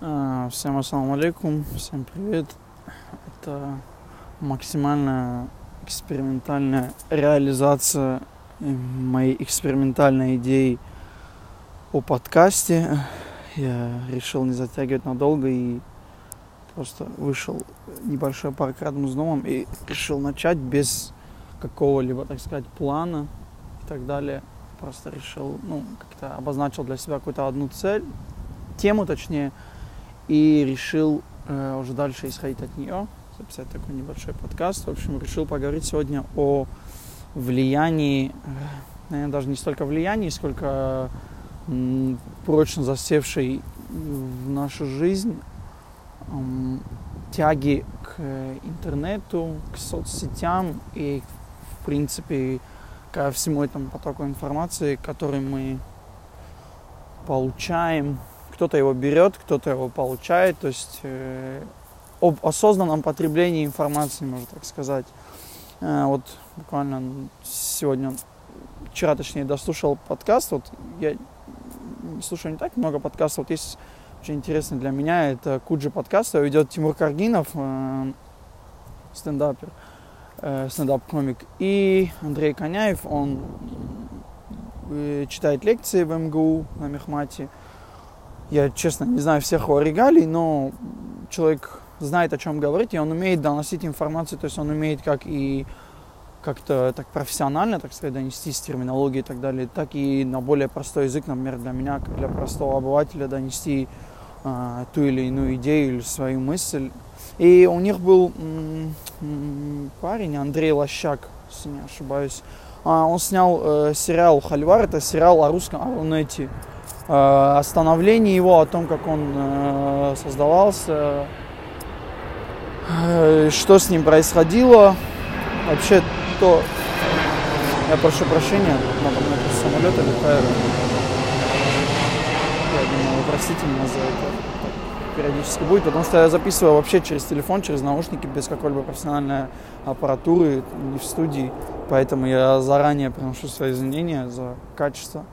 А, Всем ассаламу алейкум, всем привет. Это максимальная экспериментальная реализация моей экспериментальной идеи о подкасте. Я решил не затягивать надолго и просто вышел небольшой парк рядом с домом и решил начать без какого-либо, так сказать, плана и так далее. Просто решил, ну, как-то обозначил для себя какую-то одну цель, тему точнее, и решил э, уже дальше исходить от нее, записать такой небольшой подкаст. В общем, решил поговорить сегодня о влиянии, э, наверное, даже не столько влиянии, сколько э, прочно засевшей в нашу жизнь тяги к интернету, к соцсетям и, в принципе, ко всему этому потоку информации, который мы получаем кто-то его берет, кто-то его получает, то есть э, об осознанном потреблении информации, можно так сказать. Э, вот буквально сегодня, вчера точнее, дослушал подкаст, вот я слушаю не так много подкастов, вот есть очень интересный для меня, это Куджи подкаст, его ведет Тимур Каргинов, э, стендапер, э, стендап-комик, и Андрей Коняев, он э, читает лекции в МГУ на Мехмате, я, честно, не знаю всех его регалий, но человек знает, о чем говорить, и он умеет доносить информацию, то есть он умеет как и как-то так профессионально, так сказать, донести с терминологией и так далее, так и на более простой язык, например, для меня, как для простого обывателя, донести э, ту или иную идею или свою мысль. И у них был м- м- парень, Андрей Лощак, если не ошибаюсь, он снял э, сериал «Хальвар», это сериал о русском, о Рунете. Э, о становлении его, о том, как он э, создавался, что с ним происходило. Вообще то... Я прошу прощения, надо мной самолет летает. Я думаю, простите меня за это периодически будет, потому что я записываю вообще через телефон, через наушники, без какой-либо профессиональной аппаратуры, не в студии. Поэтому я заранее приношу свои извинения за качество.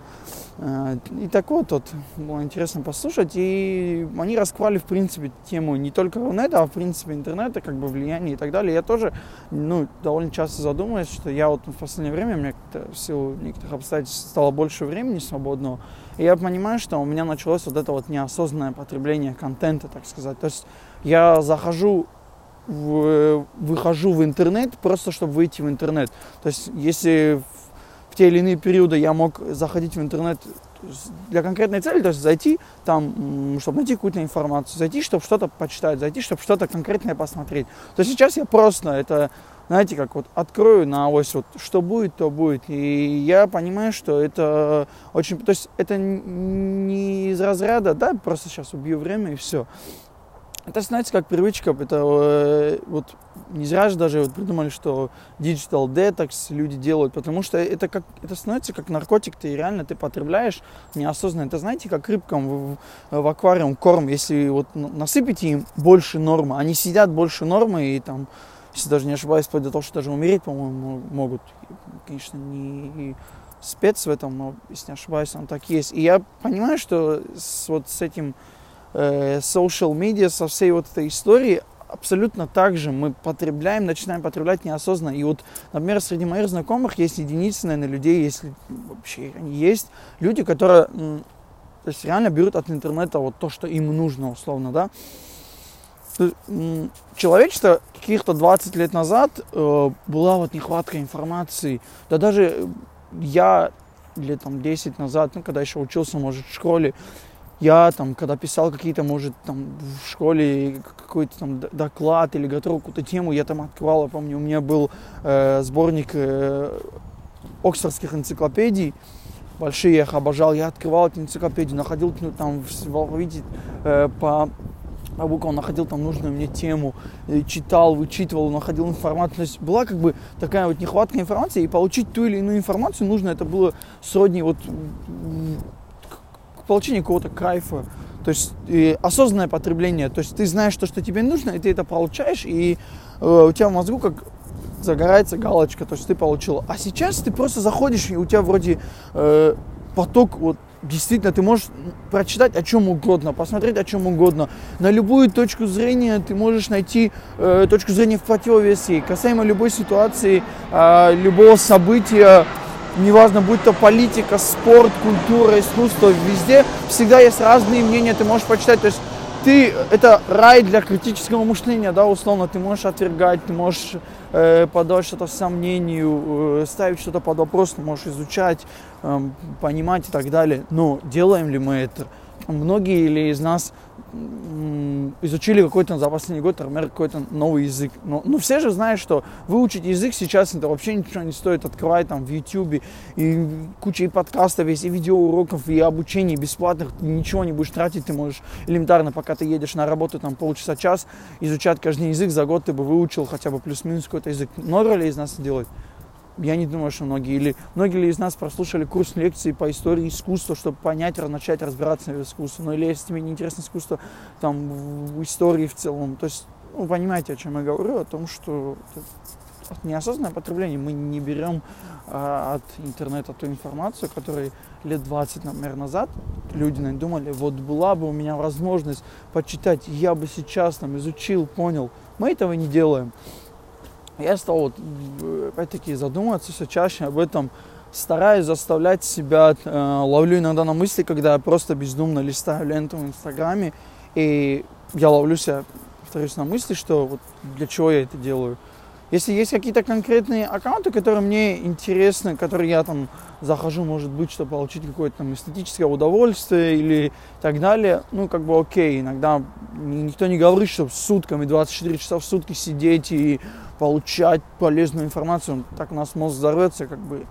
Э, и так вот, вот было интересно послушать. И они раскрывали, в принципе, тему не только Рунета, а в принципе интернета, как бы влияние и так далее. Я тоже, ну, довольно часто задумываюсь, что я вот в последнее время, у меня в силу некоторых обстоятельств стало больше времени свободного. И я понимаю, что у меня началось вот это вот неосознанное потребление контента, так сказать. То есть я захожу в, выхожу в интернет просто чтобы выйти в интернет. То есть если в те или иные периоды я мог заходить в интернет для конкретной цели, то есть зайти там, чтобы найти какую-то информацию, зайти, чтобы что-то почитать, зайти, чтобы что-то конкретное посмотреть. То сейчас я просто это, знаете, как вот открою на ось, вот что будет, то будет. И я понимаю, что это очень, то есть это не из разряда, да, просто сейчас убью время и все. Это, знаете, как привычка, это э, вот не зря же даже вот придумали, что digital detox люди делают, потому что это как это становится как наркотик, ты реально ты потребляешь неосознанно. Это знаете, как рыбкам в, в аквариум корм, если вот насыпите им больше нормы, они сидят больше нормы и там, если даже не ошибаюсь, вплоть до того, что даже умереть, по-моему, могут. Конечно, не спец в этом, но если не ошибаюсь, он так есть. И я понимаю, что с, вот с этим social media, со всей вот этой историей, абсолютно так же мы потребляем, начинаем потреблять неосознанно. И вот, например, среди моих знакомых есть единицы, наверное, людей, если вообще они есть, люди, которые то есть реально берут от интернета вот то, что им нужно, условно, да. Человечество каких-то 20 лет назад э, была вот нехватка информации. Да даже я лет там 10 назад, ну, когда еще учился, может, в школе, я там, когда писал какие-то, может, там в школе какой-то там доклад или готовил какую-то тему, я там открывал, я помню, у меня был э, сборник э, оксфордских энциклопедий, большие, я их обожал, я открывал эти энциклопедии, находил там в алфавите э, по по буквам, находил там нужную мне тему, читал, вычитывал, находил информацию. То есть была как бы такая вот нехватка информации, и получить ту или иную информацию нужно, это было сродни вот получение какого-то кайфа. То есть осознанное потребление. То есть ты знаешь то, что тебе нужно, и ты это получаешь, и э, у тебя в мозгу как загорается галочка, то есть ты получил. А сейчас ты просто заходишь, и у тебя вроде э, поток вот действительно ты можешь прочитать о чем угодно, посмотреть о чем угодно. На любую точку зрения ты можешь найти э, точку зрения в противовес ей. Касаемо любой ситуации, э, любого события, неважно, будь то политика, спорт, культура, искусство, везде всегда есть разные мнения, ты можешь почитать. То есть ты, это рай для критического мышления, да, условно, ты можешь отвергать, ты можешь э, подавать что-то в сомнению, э, ставить что-то под вопрос, ты можешь изучать, э, понимать и так далее. Но делаем ли мы это? Многие ли из нас изучили какой-то за последний год, например, какой-то новый язык. Но, ну, все же знают, что выучить язык сейчас это вообще ничего не стоит. Открывай там в YouTube и куча и подкастов есть, и видеоуроков, и обучений бесплатных. Ничего не будешь тратить, ты можешь элементарно, пока ты едешь на работу там полчаса-час, изучать каждый язык. За год ты бы выучил хотя бы плюс-минус какой-то язык. Много ли из нас делать? Я не думаю, что многие. Или многие ли из нас прослушали курс лекций по истории искусства, чтобы понять, начать разбираться в искусстве. Ну или если тебе не интересно искусство, там, в истории в целом. То есть, ну, понимаете, о чем я говорю, о том, что от неосознанное потребление мы не берем а, от интернета ту информацию, которую лет 20, например, назад люди думали, вот была бы у меня возможность почитать, я бы сейчас там изучил, понял. Мы этого не делаем я стал вот, опять-таки задумываться все чаще об этом, стараюсь заставлять себя, э, ловлю иногда на мысли, когда я просто бездумно листаю ленту в Инстаграме, и я ловлю себя, повторюсь, на мысли, что вот для чего я это делаю. Если есть какие-то конкретные аккаунты, которые мне интересны, которые я там захожу, может быть, чтобы получить какое-то там эстетическое удовольствие или так далее, ну, как бы окей, иногда никто не говорит, что сутками, 24 часа в сутки сидеть и получать полезную информацию, так у нас мозг взорвется, как бы.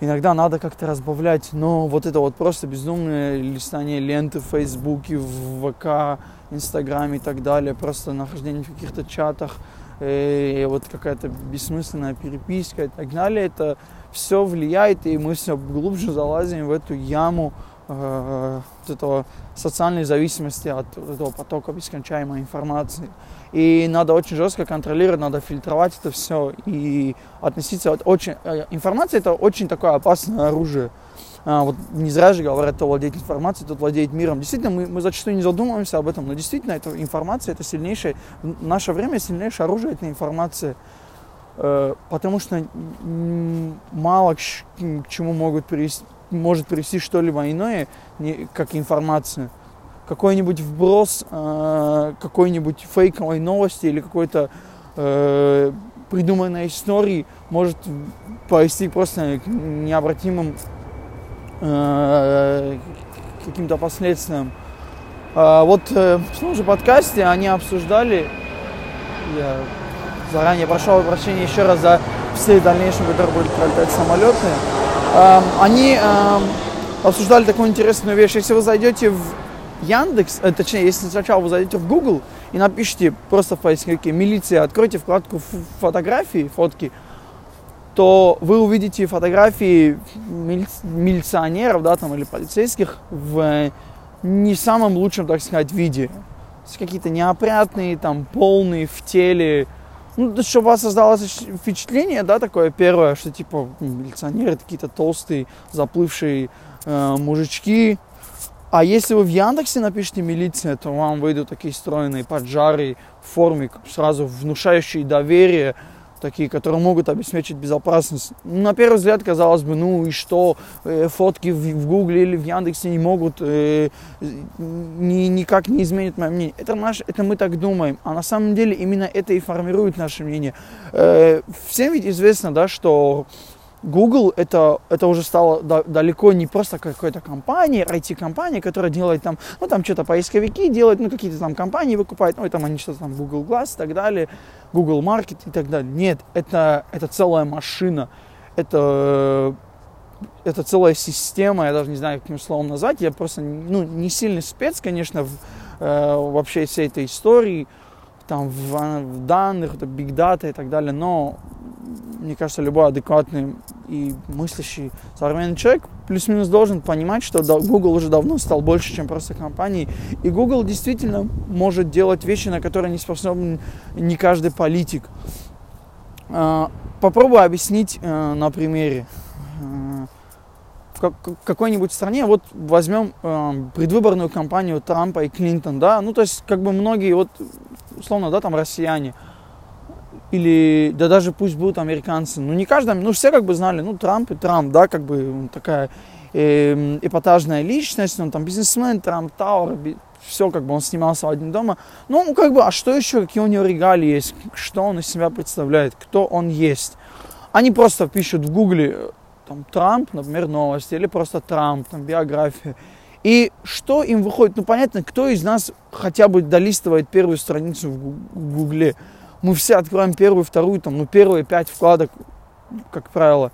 Иногда надо как-то разбавлять, но вот это вот просто безумное листание ленты в Фейсбуке, в ВК, Инстаграме и так далее, просто нахождение в каких-то чатах, и вот какая-то бессмысленная переписка и так далее, это все влияет, и мы все глубже залазим в эту яму э, вот этого социальной зависимости от этого потока бескончаемой информации. И надо очень жестко контролировать, надо фильтровать это все и относиться очень... Э, информация это очень такое опасное оружие. А, вот не зря же говорят, кто владеет информацией, тот владеет миром. Действительно, мы, мы зачастую не задумываемся об этом, но действительно, эта информация, это сильнейшее, в наше время сильнейшее оружие, это информация. Э, потому что мало к, чему могут привести, может привести что-либо иное, как информация какой-нибудь вброс э, какой-нибудь фейковой новости или какой-то э, придуманной истории может повести просто к необратимым э, каким-то последствиям. А вот э, в том же подкасте они обсуждали, я заранее прошу прощения еще раз за все дальнейшие, которые будут пролетать самолеты, э, они э, обсуждали такую интересную вещь. Если вы зайдете в Яндекс, точнее, если сначала вы зайдете в Google и напишите просто в поисковике «милиция», откройте вкладку фотографии, фотки, то вы увидите фотографии мили милиционеров, да, там, или полицейских в не самом лучшем, так сказать, виде. Какие-то неопрятные, там, полные в теле. Ну, чтобы у вас создалось впечатление, да, такое первое, что, типа, милиционеры какие-то толстые, заплывшие э, мужички, а если вы в Яндексе напишите милиция, то вам выйдут такие стройные поджары в форме, сразу внушающие доверие, такие, которые могут обеспечить безопасность. На первый взгляд казалось бы, ну и что, э, фотки в, в Гугле или в Яндексе не могут, э, ни, никак не изменить мое мнение. Это, наш, это мы так думаем, а на самом деле именно это и формирует наше мнение. Э, всем ведь известно, да, что Google это, это уже стало да, далеко не просто какой-то компания, IT-компания, которая делает там, ну там что-то поисковики делает, ну какие-то там компании выкупают, ну и там они что-то там Google Glass и так далее, Google Market и так далее. Нет, это, это целая машина, это, это целая система, я даже не знаю, каким словом назвать, я просто ну, не сильный спец, конечно, в, э, вообще всей этой истории, там в, в данных, это big data и так далее, но мне кажется, любой адекватный и мыслящий современный человек плюс-минус должен понимать, что Google уже давно стал больше, чем просто компанией. И Google действительно может делать вещи, на которые не способен не каждый политик. А, попробую объяснить э, на примере. Э, как, какой-нибудь стране, вот возьмем э, предвыборную кампанию Трампа и Клинтон, да, ну, то есть, как бы многие, вот, условно, да, там, россияне, или, да даже пусть будут американцы, ну, не каждый, ну, все как бы знали, ну, Трамп и Трамп, да, как бы такая э, эпатажная личность, он там бизнесмен, Трамп Тауэр, все, как бы он снимался в один дома. Ну, как бы, а что еще, какие у него регалии есть, что он из себя представляет, кто он есть. Они просто пишут в гугле там, Трамп, например, новости, или просто Трамп, там, биография. И что им выходит? Ну, понятно, кто из нас хотя бы долистывает первую страницу в Гугле. Мы все откроем первую, вторую, там, ну, первые пять вкладок, как правило.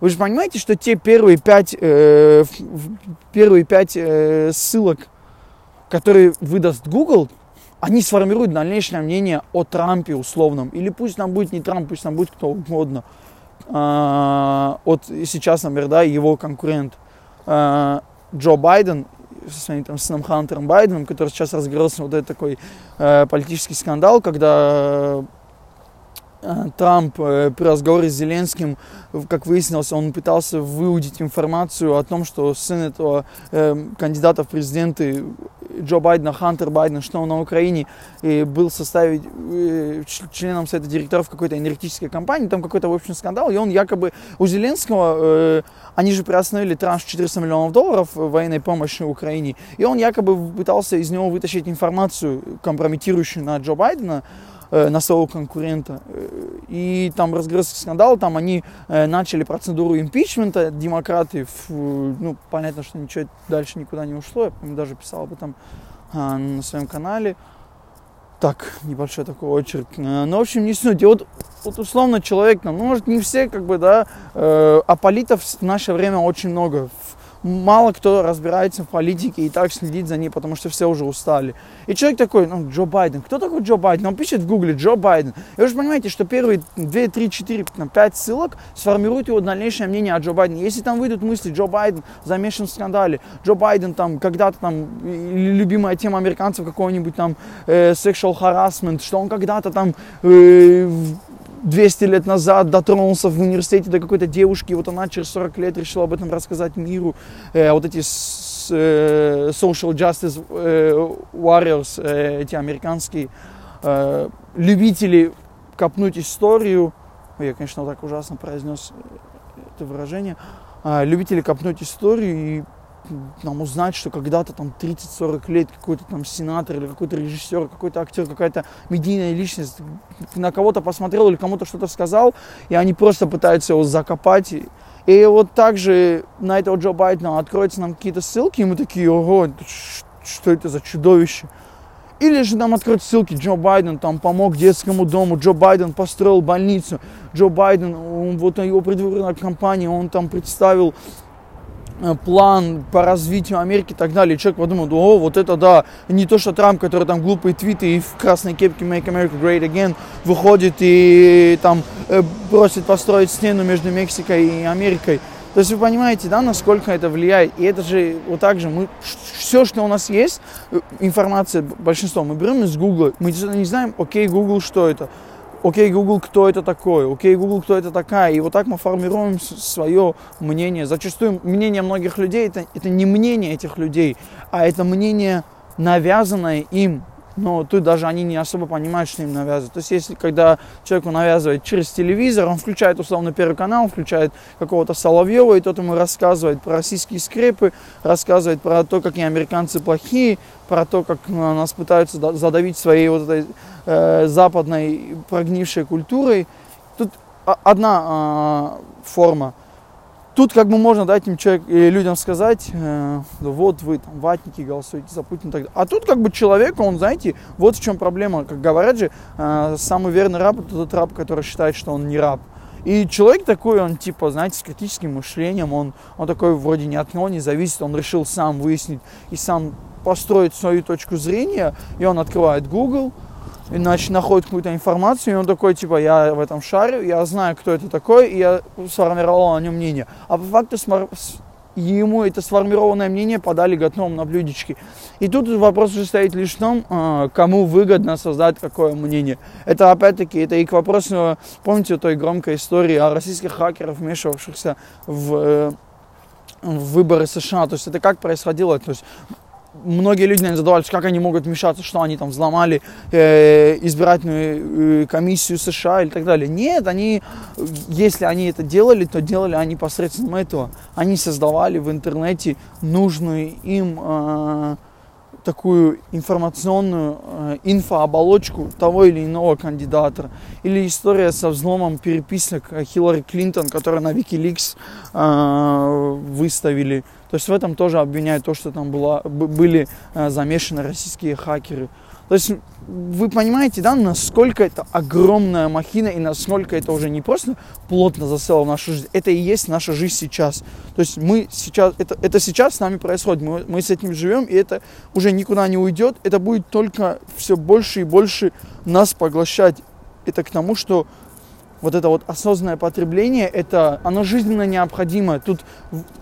Вы же понимаете, что те первые пять, э, первые пять э, ссылок, которые выдаст Google, они сформируют дальнейшее мнение о Трампе условном. Или пусть там будет не Трамп, пусть там будет кто угодно. А, от сейчас, например, да, его конкурент а, Джо Байден со своим там сыном Хантером Байденом, который сейчас разгорелся вот этот такой э, политический скандал, когда Трамп э, при разговоре с Зеленским, как выяснилось, он пытался выудить информацию о том, что сын этого э, кандидата в президенты Джо Байдена, Хантер Байден, что он на Украине и был составить э, членом совета директоров какой-то энергетической компании, там какой-то, в общем, скандал, и он якобы у Зеленского, э, они же приостановили транш 400 миллионов долларов военной помощи Украине, и он якобы пытался из него вытащить информацию, компрометирующую на Джо Байдена, на своего конкурента. Э, и там разгрызся скандал, там они э, начали процедуру импичмента, демократы, ну, понятно, что ничего дальше никуда не ушло, я даже писал об этом а, на своем канале. Так, небольшой такой очередь. Ну, в общем, не суть. И вот, вот условно человек, ну, может, не все, как бы, да, э, а политов в наше время очень много мало кто разбирается в политике и так следит за ней, потому что все уже устали. И человек такой, ну, Джо Байден. Кто такой Джо Байден? Он пишет в гугле Джо Байден. И вы же понимаете, что первые 2, 3, 4, 5 ссылок сформируют его дальнейшее мнение о Джо Байдене. Если там выйдут мысли, Джо Байден замешан в скандале, Джо Байден там когда-то там, любимая тема американцев какого-нибудь там э, sexual harassment, что он когда-то там э, 200 лет назад дотронулся в университете до какой-то девушки, вот она через 40 лет решила об этом рассказать миру. Э, вот эти с, э, social justice э, warriors, э, эти американские э, любители копнуть историю, я, конечно, так ужасно произнес это выражение, э, любители копнуть историю и нам узнать, что когда-то там 30-40 лет какой-то там сенатор или какой-то режиссер, какой-то актер, какая-то медийная личность на кого-то посмотрел или кому-то что-то сказал, и они просто пытаются его закопать. И вот также на этого Джо Байдена откроются нам какие-то ссылки, и мы такие, ого, что это за чудовище. Или же нам откроют ссылки, Джо Байден там помог детскому дому, Джо Байден построил больницу, Джо Байден, он, вот его предвыборная кампания, он там представил план по развитию Америки и так далее. Человек подумал, о, вот это да, не то, что Трамп, который там глупые твиты и в красной кепке Make America Great Again выходит и там э, просит построить стену между Мексикой и Америкой. То есть вы понимаете, да, насколько это влияет. И это же вот так же, мы, все, что у нас есть, э, информация, большинство, мы берем из Google, мы не знаем, окей, Google, что это окей, Google, кто это такой, окей, Google, кто это такая. И вот так мы формируем свое мнение. Зачастую мнение многих людей это, это не мнение этих людей, а это мнение, навязанное им но тут даже они не особо понимают, что им навязывают. То есть, если когда человеку навязывают через телевизор, он включает условно первый канал, включает какого-то Соловьева, и тот ему рассказывает про российские скрепы, рассказывает про то, какие американцы плохие, про то, как ну, нас пытаются задавить своей вот этой э, западной прогнившей культурой. Тут одна э, форма – Тут как бы можно дать им человек, людям сказать, э, вот вы там ватники голосуете за Путина. Так а тут как бы человек, он, знаете, вот в чем проблема. Как говорят же, э, самый верный раб это тот раб, который считает, что он не раб. И человек такой, он типа, знаете, с критическим мышлением, он, он такой вроде не от него не зависит, он решил сам выяснить и сам построить свою точку зрения, и он открывает Google, иначе находит какую-то информацию, и он такой, типа, я в этом шарю, я знаю, кто это такой, и я сформировал о нем мнение. А по факту ему это сформированное мнение подали готовым на блюдечке. И тут вопрос уже стоит лишь в том, а, кому выгодно создать какое мнение. Это опять-таки, это и к вопросу, помните той громкой истории о российских хакерах, вмешивавшихся в э, выборы США. То есть это как происходило? То есть многие люди наверное, задавались, как они могут вмешаться, что они там взломали э, избирательную э, комиссию США или так далее. Нет, они, если они это делали, то делали они посредством этого. Они создавали в интернете нужную им э, такую информационную э, инфооболочку того или иного кандидата. Или история со взломом переписок Хиллари Клинтон, которую на Wikileaks э, выставили. То есть в этом тоже обвиняют то, что там было, были э, замешаны российские хакеры. То есть вы понимаете, да, насколько это огромная махина и насколько это уже не просто плотно засело в нашу жизнь, это и есть наша жизнь сейчас. То есть мы сейчас, это, это сейчас с нами происходит, мы, мы с этим живем, и это уже никуда не уйдет, это будет только все больше и больше нас поглощать. Это к тому, что вот это вот осознанное потребление, это, оно жизненно необходимо. Тут,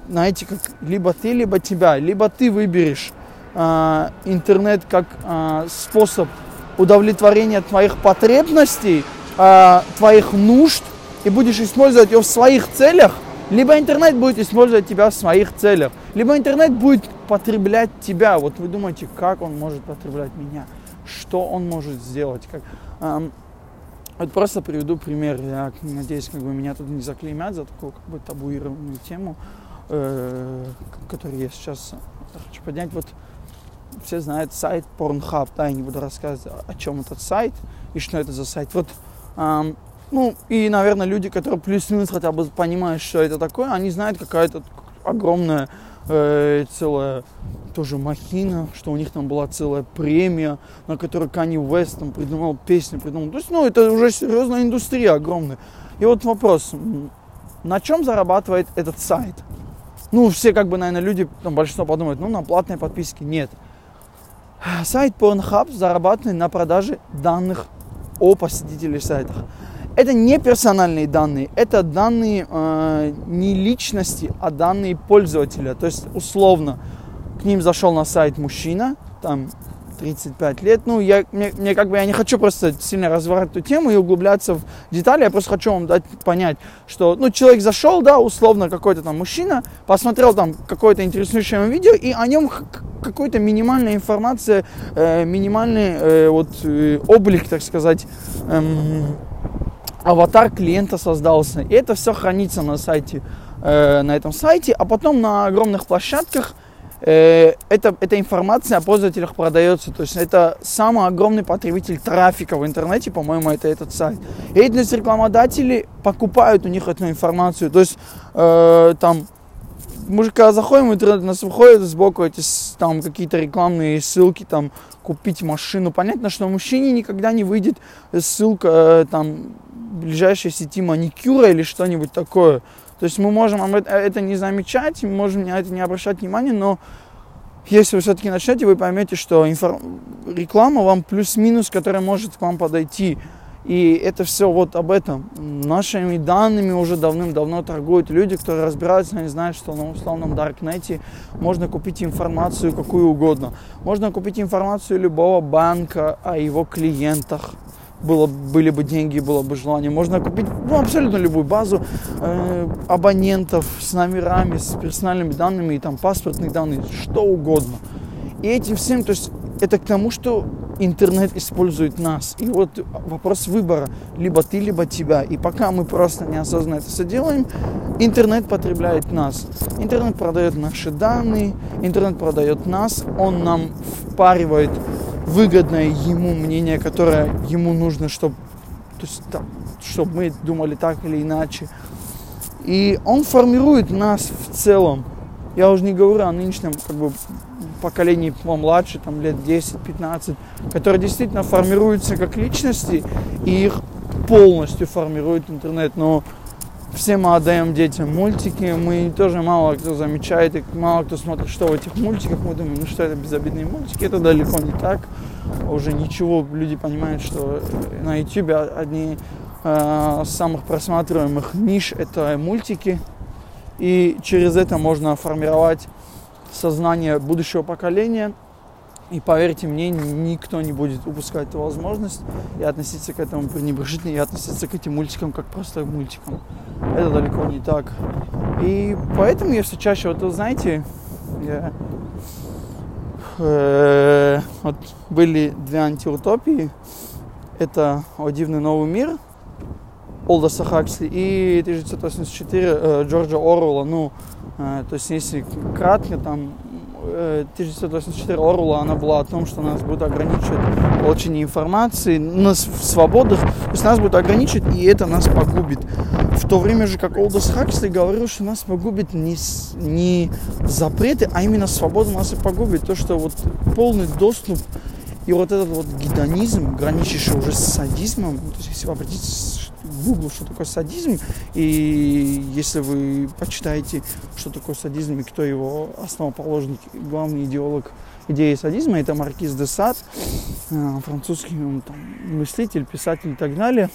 знаете, как либо ты, либо тебя, либо ты выберешь э, интернет как э, способ удовлетворения твоих потребностей, э, твоих нужд, и будешь использовать его в своих целях, либо интернет будет использовать тебя в своих целях, либо интернет будет потреблять тебя. Вот вы думаете, как он может потреблять меня? Что он может сделать? Как, эм, вот просто приведу пример. Я надеюсь, как бы меня тут не заклеймят за такую как бы табуированную тему, э, которую я сейчас хочу поднять. Вот все знают сайт Pornhub, да, я не буду рассказывать, о чем этот сайт и что это за сайт. Вот, эм, ну, и, наверное, люди, которые плюс-минус хотя бы понимают, что это такое, они знают, какая-то огромная э, целая тоже махина, что у них там была целая премия, на которой Кани Уэст там придумал песню, придумал. То есть, ну, это уже серьезная индустрия огромная. И вот вопрос, на чем зарабатывает этот сайт? Ну, все как бы, наверное, люди, там большинство подумают, ну, на платной подписке. Нет. Сайт Pornhub зарабатывает на продаже данных о посетителях сайтах. Это не персональные данные, это данные э, не личности, а данные пользователя. То есть, условно, к ним зашел на сайт мужчина, там 35 лет. Ну, я, мне, мне как бы я не хочу просто сильно разворачивать эту тему и углубляться в детали, я просто хочу вам дать понять, что, ну, человек зашел, да, условно, какой-то там мужчина, посмотрел там какое-то интересующее видео, и о нем какой-то минимальная информация, э, минимальный э, вот э, облик, так сказать, эм, аватар клиента создался. И это все хранится на сайте, э, на этом сайте, а потом на огромных площадках э, эта, эта информация о пользователях продается. То есть это самый огромный потребитель трафика в интернете, по-моему, это этот сайт. И эти рекламодатели покупают у них эту информацию. То есть э, там когда заходим в интернет, у нас выходят сбоку эти там какие-то рекламные ссылки, там купить машину. Понятно, что мужчине никогда не выйдет ссылка э, там ближайшей сети маникюра или что-нибудь такое. То есть мы можем это не замечать, мы можем на это не обращать внимания, но если вы все-таки начнете, вы поймете, что инфор... реклама вам плюс-минус, которая может к вам подойти. И это все вот об этом. Нашими данными уже давным-давно торгуют люди, которые разбираются, они знают, что на условном Даркнете можно купить информацию какую угодно. Можно купить информацию любого банка о его клиентах, было, были бы деньги, было бы желание, можно купить ну, абсолютно любую базу э, абонентов с номерами, с персональными данными, и там паспортные данные, что угодно. И этим всем, то есть это к тому, что интернет использует нас. И вот вопрос выбора, либо ты, либо тебя. И пока мы просто неосознанно это все делаем, интернет потребляет нас. Интернет продает наши данные, интернет продает нас, он нам впаривает выгодное ему мнение, которое ему нужно, чтобы, то есть, там, чтобы мы думали так или иначе. И он формирует нас в целом. Я уже не говорю о нынешнем как бы, поколении помладше, там лет 10-15, которые действительно формируются как личности, и их полностью формирует интернет. Но все мы отдаем детям мультики, мы тоже мало кто замечает, и мало кто смотрит, что в этих мультиках, мы думаем, ну что это безобидные мультики, это далеко не так, уже ничего, люди понимают, что на YouTube одни э, самых просматриваемых ниш это мультики, и через это можно формировать сознание будущего поколения, И поверьте мне, никто не будет упускать эту возможность и относиться к этому пренебрежительно, и относиться к этим мультикам как просто мультикам. Это далеко не так. И поэтому я все чаще, вот знаете, я, э, вот были две антиутопии. Это «О дивный новый мир» Олдоса Хаксли и 1984 э, Джорджа Оруэлла. Ну, то есть если кратко, там 1984 Орла, она была о том, что нас будут ограничивать получение информации, нас свободах, то есть нас будут ограничивать, и это нас погубит. В то время же, как Олдос Хаксли говорил, что нас погубит не, не запреты, а именно свобода нас и погубит. То, что вот полный доступ и вот этот вот гедонизм, граничащий уже с садизмом, то есть если вы обратитесь Google, что такое садизм, и если вы почитаете, что такое садизм и кто его основоположник, главный идеолог идеи садизма, это Маркиз де Сад, э, французский он, там, мыслитель, писатель и так далее.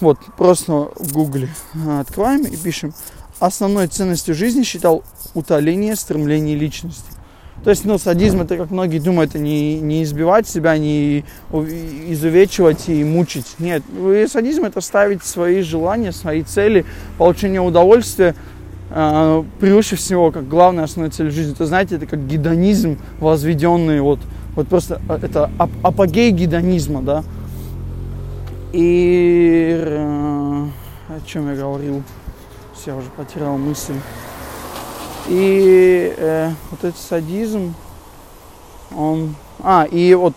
Вот, просто в гугле э, открываем и пишем. Основной ценностью жизни считал утоление стремлений личности. То есть, ну, садизм, это, как многие думают, это не, не избивать себя, не изувечивать и мучить. Нет, садизм это ставить свои желания, свои цели, получение удовольствия э, превыше всего, как главная основная цель жизни. Это, знаете, это как гедонизм возведенный, вот, вот просто а, это ап апогей гедонизма, да. И э, о чем я говорил? Я уже потерял мысль. И э, вот этот садизм, он... А, и вот,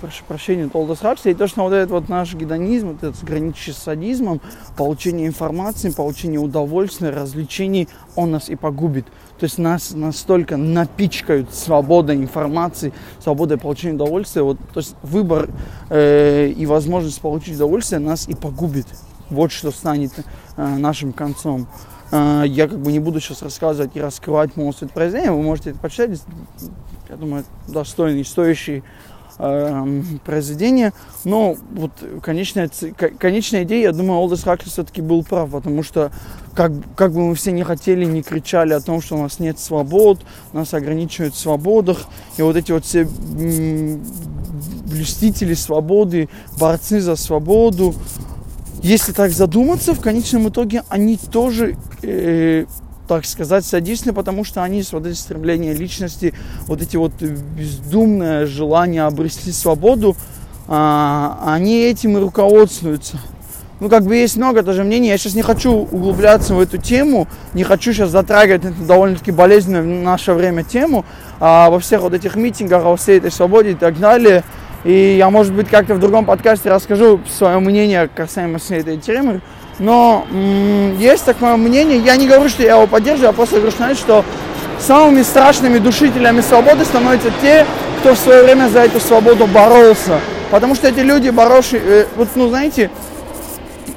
прошу прощения, Толдос Хаксли, и то, что вот этот вот наш гедонизм, вот этот граничащий с садизмом, получение информации, получение удовольствия, развлечений, он нас и погубит. То есть нас настолько напичкают свободой информации, свободой получения удовольствия, вот, то есть выбор э, и возможность получить удовольствие нас и погубит. Вот что станет э, нашим концом. А, я как бы не буду сейчас рассказывать и раскрывать полностью это произведение, вы можете это почитать. Я думаю, достойный, стоящий э, произведение. Но вот конечная, конечная идея, я думаю, Олдес Хакли все-таки был прав, потому что как, как бы мы все не хотели, не кричали о том, что у нас нет свобод, нас ограничивают в свободах, и вот эти вот все блюстители свободы, борцы за свободу, если так задуматься, в конечном итоге они тоже, э, так сказать, садистны, потому что они вот эти стремления личности, вот эти вот бездумное желание обрести свободу, а, они этим и руководствуются. Ну, как бы есть много тоже мнений. Я сейчас не хочу углубляться в эту тему, не хочу сейчас затрагивать эту довольно-таки болезненную в наше время тему, а во всех вот этих митингах, о всей этой свободе и так далее – и я, может быть, как-то в другом подкасте расскажу свое мнение касаемо всей этой темы. Но м- есть такое мнение, я не говорю, что я его поддерживаю, я просто говорю, что самыми страшными душителями свободы становятся те, кто в свое время за эту свободу боролся. Потому что эти люди, боровшие, э, вот, ну, знаете,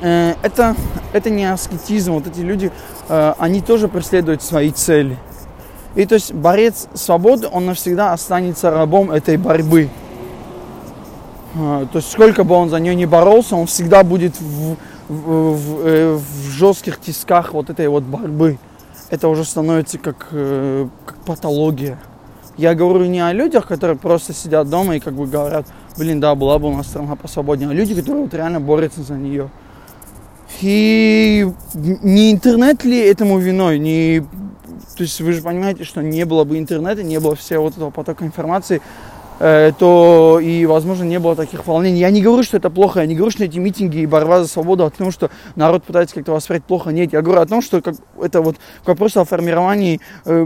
э, это, это не аскетизм, вот эти люди, э, они тоже преследуют свои цели. И то есть борец свободы, он навсегда останется рабом этой борьбы. А, то есть сколько бы он за нее не боролся, он всегда будет в, в, в, э, в жестких тисках вот этой вот борьбы. Это уже становится как, э, как патология. Я говорю не о людях, которые просто сидят дома и как бы говорят, блин, да, была бы у нас страна посвободнее, а люди, которые вот реально борются за нее. И не интернет ли этому виной, не... То есть вы же понимаете, что не было бы интернета, не было всего вот этого потока информации, Э, то и, возможно, не было таких волнений. Я не говорю, что это плохо, я не говорю, что эти митинги и борьба за свободу о том, что народ пытается как-то воспринять плохо. Нет, я говорю о том, что как, это вот вопрос о формировании, э,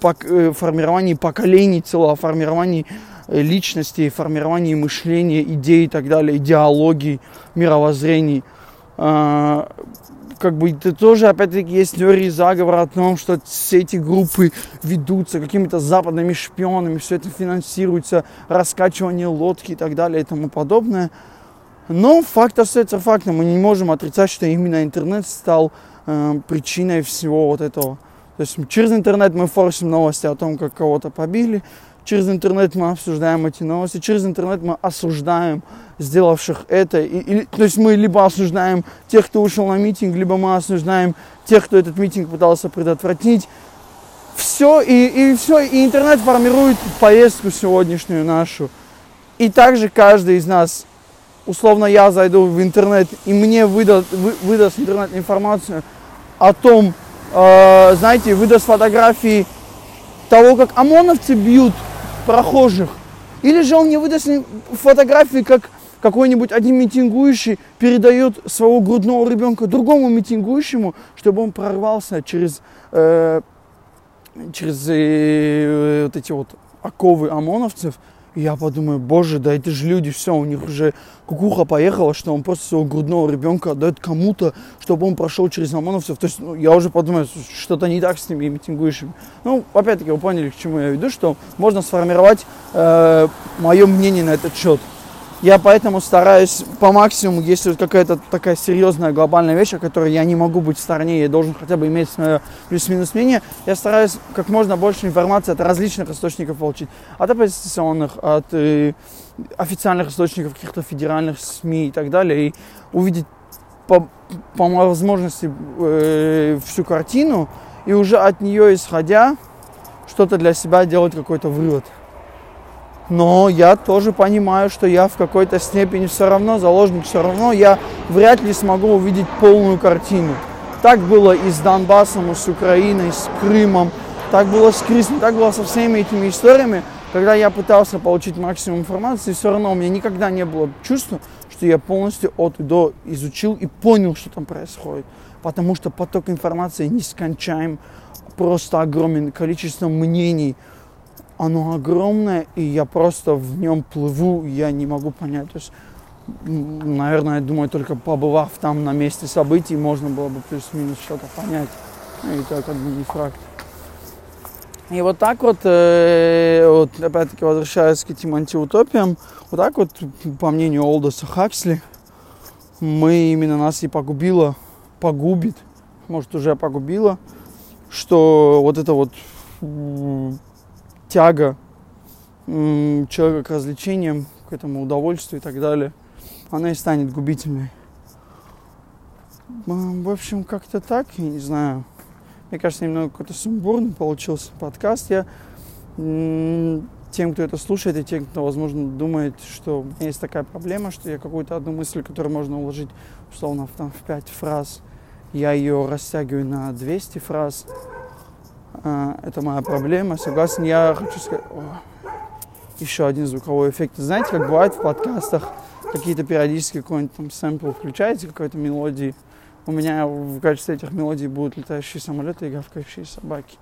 пок, э, формировании поколений целого, о формировании э, личности, формировании мышления, идей и так далее, идеологий, мировоззрений. Э, как бы это тоже, опять-таки, есть теории заговора о том, что все эти группы ведутся какими-то западными шпионами, все это финансируется, раскачивание лодки и так далее и тому подобное. Но факт остается фактом. Мы не можем отрицать, что именно интернет стал э, причиной всего вот этого. То есть через интернет мы форсим новости о том, как кого-то побили, Через интернет мы обсуждаем эти новости, через интернет мы осуждаем сделавших это. И, и, то есть мы либо осуждаем тех, кто ушел на митинг, либо мы осуждаем тех, кто этот митинг пытался предотвратить. все, и, и все, и интернет формирует поездку сегодняшнюю нашу. И также каждый из нас, условно я зайду в интернет, и мне выдаст, вы, выдаст интернет информацию о том, э, знаете, выдаст фотографии того, как ОМОНовцы бьют прохожих. Или же он мне выдаст фотографии, как какой-нибудь один митингующий передает своего грудного ребенка другому митингующему, чтобы он прорвался через, э, через э, вот эти вот оковы ОМОНовцев. И я подумаю, боже, да это же люди, все, у них уже кукуха поехала, что он просто своего грудного ребенка отдает кому-то, чтобы он прошел через ОМОНовцев. То есть ну, я уже подумаю, что-то не так с ними митингующими. Ну, опять-таки, вы поняли, к чему я веду, что можно сформировать э, мое мнение на этот счет. Я поэтому стараюсь по максимуму, если какая-то такая серьезная глобальная вещь, о которой я не могу быть в стороне, я должен хотя бы иметь свое плюс-минус мнение, я стараюсь как можно больше информации от различных источников получить. От оппозиционных, от э, официальных источников, каких-то федеральных СМИ и так далее, и увидеть по, по возможности э, всю картину, и уже от нее исходя что-то для себя делать какой-то вывод но я тоже понимаю, что я в какой-то степени все равно заложник, все равно я вряд ли смогу увидеть полную картину. Так было и с Донбассом, и с Украиной, и с Крымом, так было с Крисом, так было со всеми этими историями, когда я пытался получить максимум информации, все равно у меня никогда не было чувства, что я полностью от и до изучил и понял, что там происходит. Потому что поток информации нескончаем, просто огромен, количество мнений, оно огромное, и я просто в нем плыву, я не могу понять. То есть, наверное, я думаю, только побывав там на месте событий, можно было бы плюс-минус что-то понять. Ну, и бы не факт. И вот так вот, э, вот опять-таки возвращаясь к этим антиутопиям, вот так вот, по мнению Олдоса Хаксли, мы именно нас и погубило, погубит, может уже погубило, что вот это вот тяга человека к развлечениям, к этому удовольствию и так далее, она и станет губительной. В общем, как-то так, я не знаю. Мне кажется, немного какой-то сумбурный получился подкаст. Я тем, кто это слушает, и тем, кто, возможно, думает, что у меня есть такая проблема, что я какую-то одну мысль, которую можно уложить, условно, в, там, в 5 фраз, я ее растягиваю на 200 фраз, это моя проблема. Согласен, я хочу сказать... О, еще один звуковой эффект. Знаете, как бывает в подкастах, какие-то периодически какой-нибудь там сэмпл включаете какой-то мелодии. У меня в качестве этих мелодий будут летающие самолеты и гавкающие собаки.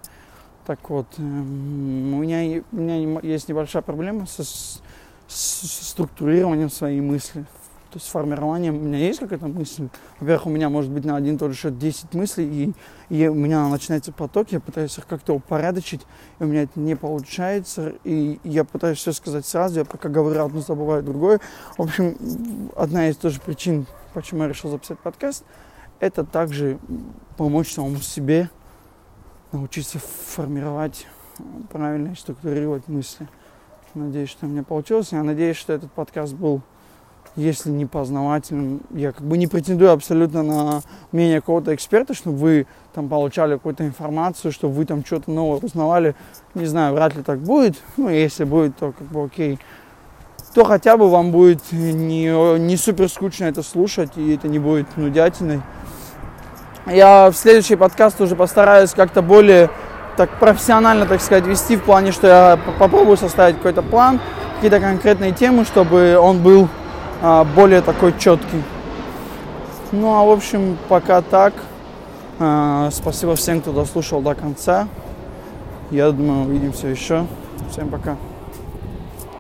Так вот, эм, у меня, у меня есть небольшая проблема со, с, с структурированием своей мысли то есть формирование, у меня есть какая-то мысль. Во-первых, у меня может быть на один и тот же счет 10 мыслей, и, и у меня начинается поток, я пытаюсь их как-то упорядочить, и у меня это не получается, и я пытаюсь все сказать сразу, я пока говорю одно, забываю другое. В общем, одна из тоже причин, почему я решил записать подкаст, это также помочь самому себе научиться формировать, правильно структурировать мысли. Надеюсь, что у меня получилось. Я надеюсь, что этот подкаст был если не познавательным. Я как бы не претендую абсолютно на мнение какого-то эксперта, чтобы вы там получали какую-то информацию, чтобы вы там что-то новое узнавали. Не знаю, вряд ли так будет. Ну, если будет, то как бы окей. То хотя бы вам будет не, не супер скучно это слушать, и это не будет нудятиной. Я в следующий подкаст уже постараюсь как-то более так профессионально, так сказать, вести в плане, что я попробую составить какой-то план, какие-то конкретные темы, чтобы он был более такой четкий. Ну а в общем, пока так. А, спасибо всем, кто дослушал до конца. Я думаю, увидимся еще. Всем пока.